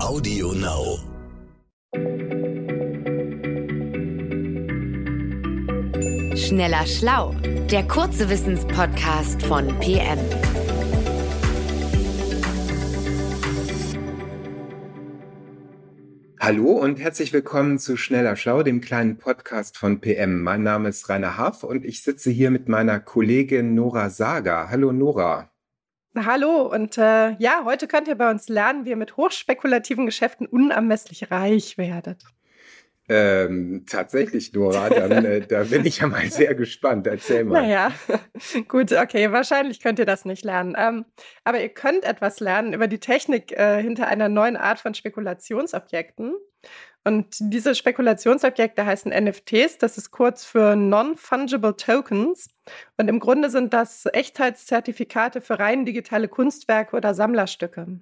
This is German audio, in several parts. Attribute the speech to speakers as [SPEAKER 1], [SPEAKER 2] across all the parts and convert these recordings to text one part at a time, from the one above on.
[SPEAKER 1] Audio Now.
[SPEAKER 2] Schneller Schlau, der kurze Wissenspodcast von PM.
[SPEAKER 3] Hallo und herzlich willkommen zu Schneller Schlau, dem kleinen Podcast von PM. Mein Name ist Rainer Haff und ich sitze hier mit meiner Kollegin Nora Sager. Hallo Nora.
[SPEAKER 4] Hallo und äh, ja, heute könnt ihr bei uns lernen, wie ihr mit hochspekulativen Geschäften unermesslich reich werdet.
[SPEAKER 3] Ähm, tatsächlich, Nora, dann äh, da bin ich ja mal sehr gespannt. Erzähl mal.
[SPEAKER 4] Naja, gut, okay, wahrscheinlich könnt ihr das nicht lernen. Ähm, aber ihr könnt etwas lernen über die Technik äh, hinter einer neuen Art von Spekulationsobjekten. Und diese Spekulationsobjekte heißen NFTs, das ist kurz für Non-Fungible Tokens. Und im Grunde sind das Echtheitszertifikate für rein digitale Kunstwerke oder Sammlerstücke.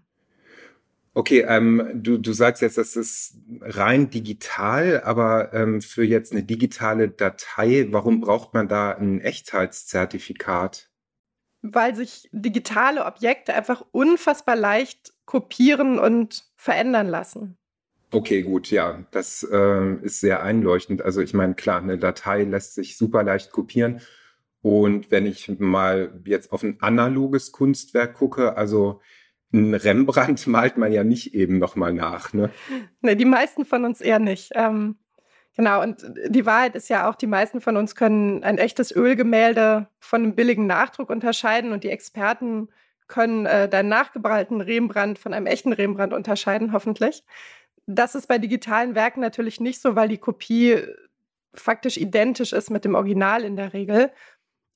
[SPEAKER 3] Okay, ähm, du, du sagst jetzt, das ist rein digital, aber ähm, für jetzt eine digitale Datei, warum braucht man da ein Echtheitszertifikat?
[SPEAKER 4] Weil sich digitale Objekte einfach unfassbar leicht kopieren und verändern lassen.
[SPEAKER 3] Okay, gut, ja, das äh, ist sehr einleuchtend. Also ich meine, klar, eine Datei lässt sich super leicht kopieren. Und wenn ich mal jetzt auf ein analoges Kunstwerk gucke, also ein Rembrandt malt man ja nicht eben nochmal nach, ne?
[SPEAKER 4] Ne, die meisten von uns eher nicht. Ähm, genau, und die Wahrheit ist ja auch, die meisten von uns können ein echtes Ölgemälde von einem billigen Nachdruck unterscheiden und die Experten können äh, deinen nachgebrallten Rembrandt von einem echten Rembrandt unterscheiden, hoffentlich. Das ist bei digitalen Werken natürlich nicht so, weil die Kopie faktisch identisch ist mit dem Original in der Regel.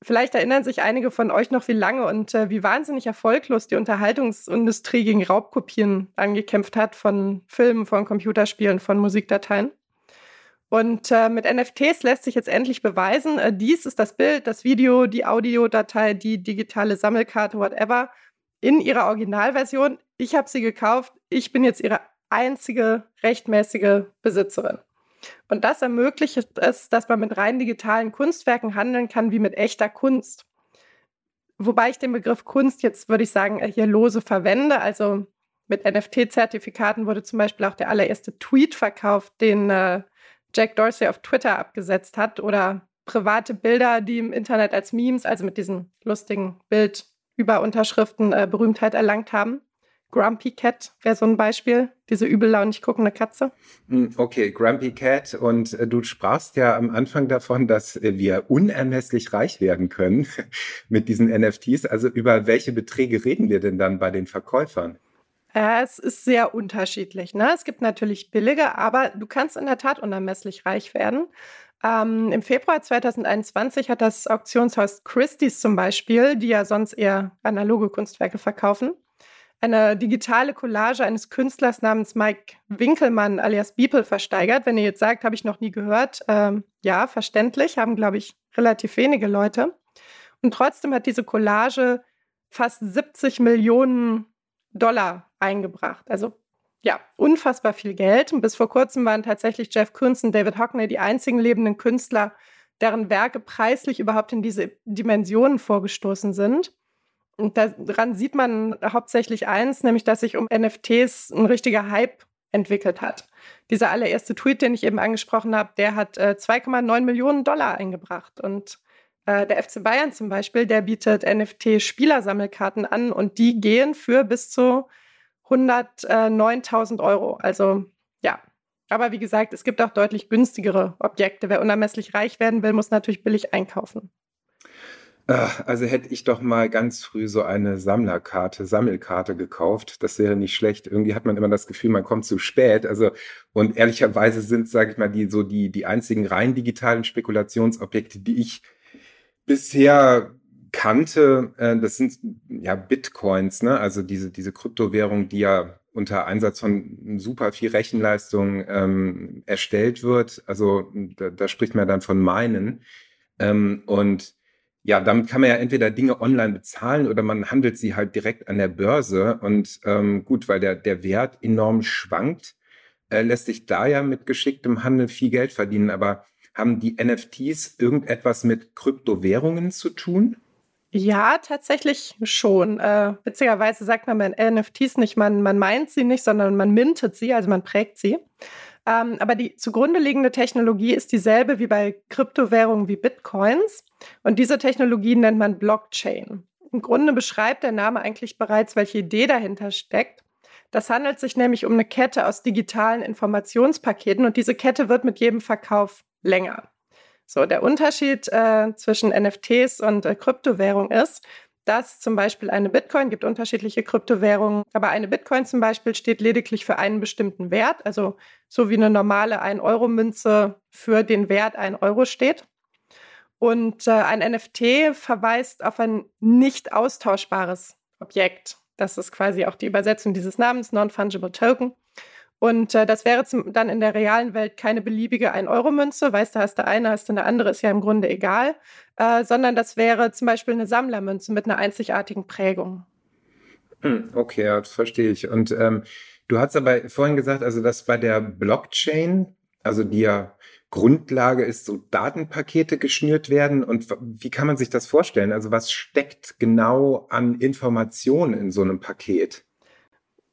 [SPEAKER 4] Vielleicht erinnern sich einige von euch noch, wie lange und äh, wie wahnsinnig erfolglos die Unterhaltungsindustrie gegen Raubkopien angekämpft hat von Filmen, von Computerspielen, von Musikdateien. Und äh, mit NFTs lässt sich jetzt endlich beweisen, äh, dies ist das Bild, das Video, die Audiodatei, die digitale Sammelkarte, whatever, in ihrer Originalversion. Ich habe sie gekauft, ich bin jetzt ihre einzige rechtmäßige Besitzerin. Und das ermöglicht es, dass man mit rein digitalen Kunstwerken handeln kann wie mit echter Kunst. Wobei ich den Begriff Kunst jetzt, würde ich sagen, hier lose verwende. Also mit NFT-Zertifikaten wurde zum Beispiel auch der allererste Tweet verkauft, den äh, Jack Dorsey auf Twitter abgesetzt hat oder private Bilder, die im Internet als Memes, also mit diesen lustigen Bild über Unterschriften äh, Berühmtheit erlangt haben. Grumpy Cat wäre so ein Beispiel, diese übellaunig guckende Katze.
[SPEAKER 3] Hm, okay, Grumpy Cat. Und äh, du sprachst ja am Anfang davon, dass äh, wir unermesslich reich werden können mit diesen NFTs. Also über welche Beträge reden wir denn dann bei den Verkäufern?
[SPEAKER 4] Äh, es ist sehr unterschiedlich. Ne? Es gibt natürlich billige, aber du kannst in der Tat unermesslich reich werden. Ähm, Im Februar 2021 hat das Auktionshaus Christie's zum Beispiel, die ja sonst eher analoge Kunstwerke verkaufen, eine digitale Collage eines Künstlers namens Mike Winkelmann alias Beeple versteigert. Wenn ihr jetzt sagt, habe ich noch nie gehört, ähm, ja, verständlich, haben, glaube ich, relativ wenige Leute. Und trotzdem hat diese Collage fast 70 Millionen Dollar eingebracht. Also ja, unfassbar viel Geld. Und bis vor kurzem waren tatsächlich Jeff Koons und David Hockney die einzigen lebenden Künstler, deren Werke preislich überhaupt in diese Dimensionen vorgestoßen sind. Und daran sieht man hauptsächlich eins, nämlich dass sich um NFTs ein richtiger Hype entwickelt hat. Dieser allererste Tweet, den ich eben angesprochen habe, der hat äh, 2,9 Millionen Dollar eingebracht. Und äh, der FC Bayern zum Beispiel, der bietet NFT-Spielersammelkarten an und die gehen für bis zu 109.000 Euro. Also ja, aber wie gesagt, es gibt auch deutlich günstigere Objekte. Wer unermesslich reich werden will, muss natürlich billig einkaufen.
[SPEAKER 3] Also hätte ich doch mal ganz früh so eine Sammlerkarte, Sammelkarte gekauft. Das wäre nicht schlecht. Irgendwie hat man immer das Gefühl, man kommt zu spät. Also und ehrlicherweise sind, sage ich mal, die so die die einzigen rein digitalen Spekulationsobjekte, die ich bisher kannte. Äh, das sind ja Bitcoins, ne? Also diese diese Kryptowährung, die ja unter Einsatz von super viel Rechenleistung ähm, erstellt wird. Also da, da spricht man dann von meinen. Ähm, und ja, damit kann man ja entweder Dinge online bezahlen oder man handelt sie halt direkt an der Börse. Und ähm, gut, weil der, der Wert enorm schwankt, äh, lässt sich da ja mit geschicktem Handel viel Geld verdienen. Aber haben die NFTs irgendetwas mit Kryptowährungen zu tun?
[SPEAKER 4] Ja, tatsächlich schon. Äh, witzigerweise sagt man bei NFTs nicht, man, man meint sie nicht, sondern man mintet sie, also man prägt sie. Ähm, aber die zugrunde liegende Technologie ist dieselbe wie bei Kryptowährungen wie Bitcoins. Und diese Technologie nennt man Blockchain. Im Grunde beschreibt der Name eigentlich bereits, welche Idee dahinter steckt. Das handelt sich nämlich um eine Kette aus digitalen Informationspaketen und diese Kette wird mit jedem Verkauf länger. So, der Unterschied äh, zwischen NFTs und äh, Kryptowährung ist, dass zum Beispiel eine Bitcoin gibt unterschiedliche Kryptowährungen, aber eine Bitcoin zum Beispiel steht lediglich für einen bestimmten Wert, also so wie eine normale 1-Euro-Münze für den Wert 1 Euro steht. Und äh, ein NFT verweist auf ein nicht austauschbares Objekt. Das ist quasi auch die Übersetzung dieses Namens, Non-Fungible Token. Und äh, das wäre zum, dann in der realen Welt keine beliebige 1-Euro-Münze, weißt du, hast du eine, hast du eine andere, ist ja im Grunde egal, äh, sondern das wäre zum Beispiel eine Sammlermünze mit einer einzigartigen Prägung.
[SPEAKER 3] Hm, okay, ja, das verstehe ich. Und ähm, du hast aber vorhin gesagt, also dass bei der Blockchain, also die ja Grundlage ist, so Datenpakete geschnürt werden. Und wie kann man sich das vorstellen? Also was steckt genau an Informationen in so einem Paket?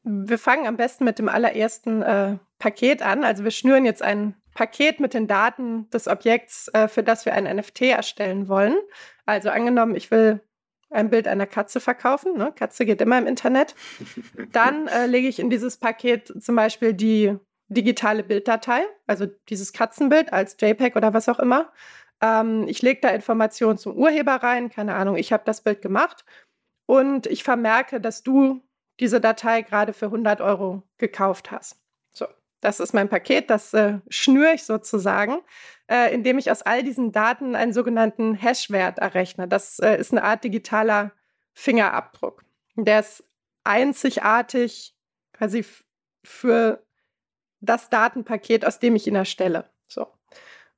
[SPEAKER 4] Wir fangen am besten mit dem allerersten äh, Paket an. Also wir schnüren jetzt ein Paket mit den Daten des Objekts, äh, für das wir ein NFT erstellen wollen. Also angenommen, ich will ein Bild einer Katze verkaufen. Ne? Katze geht immer im Internet. Dann äh, lege ich in dieses Paket zum Beispiel die digitale Bilddatei, also dieses Katzenbild als JPEG oder was auch immer. Ähm, ich lege da Informationen zum Urheber rein, keine Ahnung, ich habe das Bild gemacht und ich vermerke, dass du diese Datei gerade für 100 Euro gekauft hast. So, das ist mein Paket, das äh, schnüre ich sozusagen, äh, indem ich aus all diesen Daten einen sogenannten Hashwert errechne. Das äh, ist eine Art digitaler Fingerabdruck. Der ist einzigartig quasi für das Datenpaket, aus dem ich ihn erstelle. So.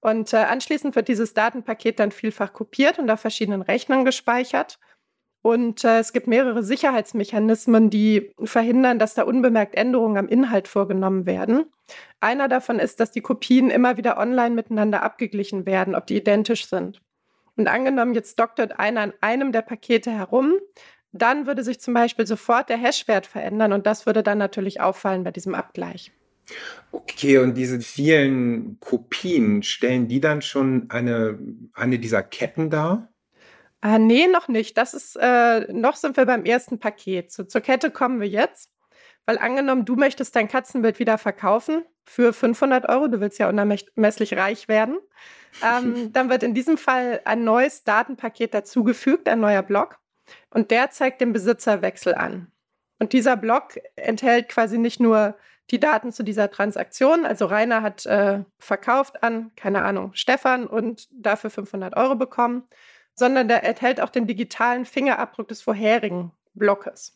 [SPEAKER 4] Und äh, anschließend wird dieses Datenpaket dann vielfach kopiert und auf verschiedenen Rechnern gespeichert. Und äh, es gibt mehrere Sicherheitsmechanismen, die verhindern, dass da unbemerkt Änderungen am Inhalt vorgenommen werden. Einer davon ist, dass die Kopien immer wieder online miteinander abgeglichen werden, ob die identisch sind. Und angenommen, jetzt doktert einer an einem der Pakete herum, dann würde sich zum Beispiel sofort der Hashwert verändern und das würde dann natürlich auffallen bei diesem Abgleich.
[SPEAKER 3] Okay, und diese vielen Kopien, stellen die dann schon eine, eine dieser Ketten dar?
[SPEAKER 4] Ah, nee, noch nicht. Das ist, äh, noch sind wir beim ersten Paket. So, zur Kette kommen wir jetzt. Weil angenommen, du möchtest dein Katzenbild wieder verkaufen für 500 Euro, du willst ja unermesslich reich werden, ähm, dann wird in diesem Fall ein neues Datenpaket dazugefügt, ein neuer Block. Und der zeigt den Besitzerwechsel an. Und dieser Block enthält quasi nicht nur die Daten zu dieser Transaktion, also Rainer hat äh, verkauft an, keine Ahnung, Stefan und dafür 500 Euro bekommen, sondern der enthält auch den digitalen Fingerabdruck des vorherigen Blockes.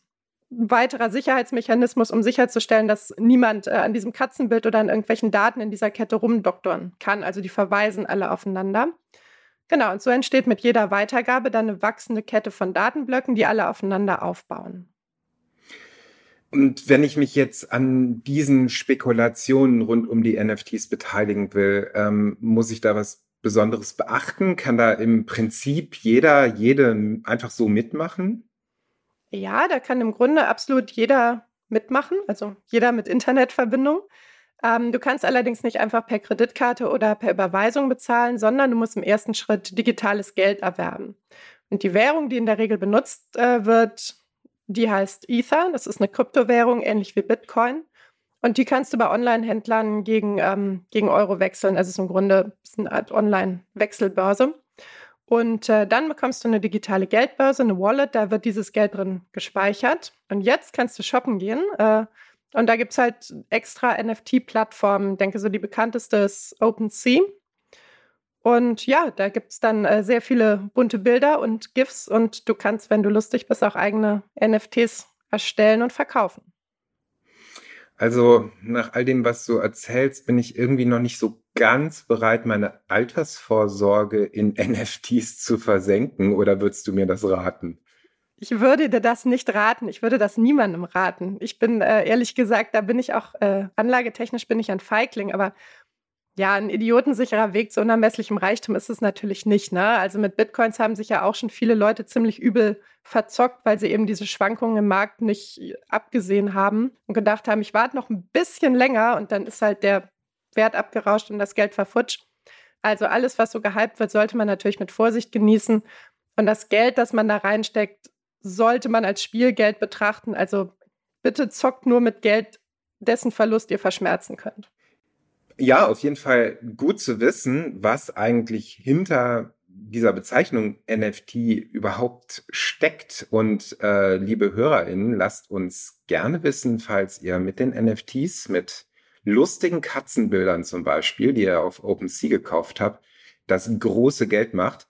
[SPEAKER 4] Ein weiterer Sicherheitsmechanismus, um sicherzustellen, dass niemand äh, an diesem Katzenbild oder an irgendwelchen Daten in dieser Kette rumdoktern kann. Also die verweisen alle aufeinander. Genau, und so entsteht mit jeder Weitergabe dann eine wachsende Kette von Datenblöcken, die alle aufeinander aufbauen.
[SPEAKER 3] Und wenn ich mich jetzt an diesen Spekulationen rund um die NFTs beteiligen will, ähm, muss ich da was Besonderes beachten? Kann da im Prinzip jeder, jede einfach so mitmachen?
[SPEAKER 4] Ja, da kann im Grunde absolut jeder mitmachen, also jeder mit Internetverbindung. Ähm, du kannst allerdings nicht einfach per Kreditkarte oder per Überweisung bezahlen, sondern du musst im ersten Schritt digitales Geld erwerben. Und die Währung, die in der Regel benutzt äh, wird, die heißt Ether. Das ist eine Kryptowährung, ähnlich wie Bitcoin. Und die kannst du bei Online-Händlern gegen, ähm, gegen Euro wechseln. Also es ist im Grunde eine Art Online-Wechselbörse. Und äh, dann bekommst du eine digitale Geldbörse, eine Wallet, da wird dieses Geld drin gespeichert. Und jetzt kannst du shoppen gehen. Äh, und da gibt es halt extra NFT-Plattformen. Ich denke, so die bekannteste ist OpenSea. Und ja, da gibt es dann äh, sehr viele bunte Bilder und GIFs und du kannst, wenn du lustig bist, auch eigene NFTs erstellen und verkaufen.
[SPEAKER 3] Also nach all dem, was du erzählst, bin ich irgendwie noch nicht so ganz bereit, meine Altersvorsorge in NFTs zu versenken. Oder würdest du mir das raten?
[SPEAKER 4] Ich würde dir das nicht raten. Ich würde das niemandem raten. Ich bin äh, ehrlich gesagt, da bin ich auch äh, anlagetechnisch bin ich ein Feigling, aber Ja, ein idiotensicherer Weg zu unermesslichem Reichtum ist es natürlich nicht. Ne? Also mit Bitcoins haben sich ja auch schon viele Leute ziemlich übel verzockt, weil sie eben diese Schwankungen im Markt nicht abgesehen haben und gedacht haben, ich warte noch ein bisschen länger und dann ist halt der Wert abgerauscht und das Geld verfutscht. Also alles, was so gehypt wird, sollte man natürlich mit Vorsicht genießen. Und das Geld, das man da reinsteckt, sollte man als Spielgeld betrachten. Also bitte zockt nur mit Geld, dessen Verlust ihr verschmerzen könnt.
[SPEAKER 3] Ja, auf jeden Fall gut zu wissen, was eigentlich hinter dieser Bezeichnung NFT überhaupt steckt. Und äh, liebe HörerInnen, lasst uns gerne wissen, falls ihr mit den NFTs, mit lustigen Katzenbildern zum Beispiel, die ihr auf OpenSea gekauft habt, das große Geld macht.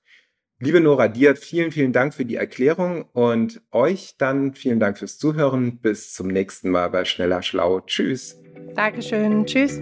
[SPEAKER 3] Liebe Nora, dir vielen, vielen Dank für die Erklärung und euch dann vielen Dank fürs Zuhören. Bis zum nächsten Mal bei Schneller Schlau. Tschüss.
[SPEAKER 4] Dankeschön. Tschüss.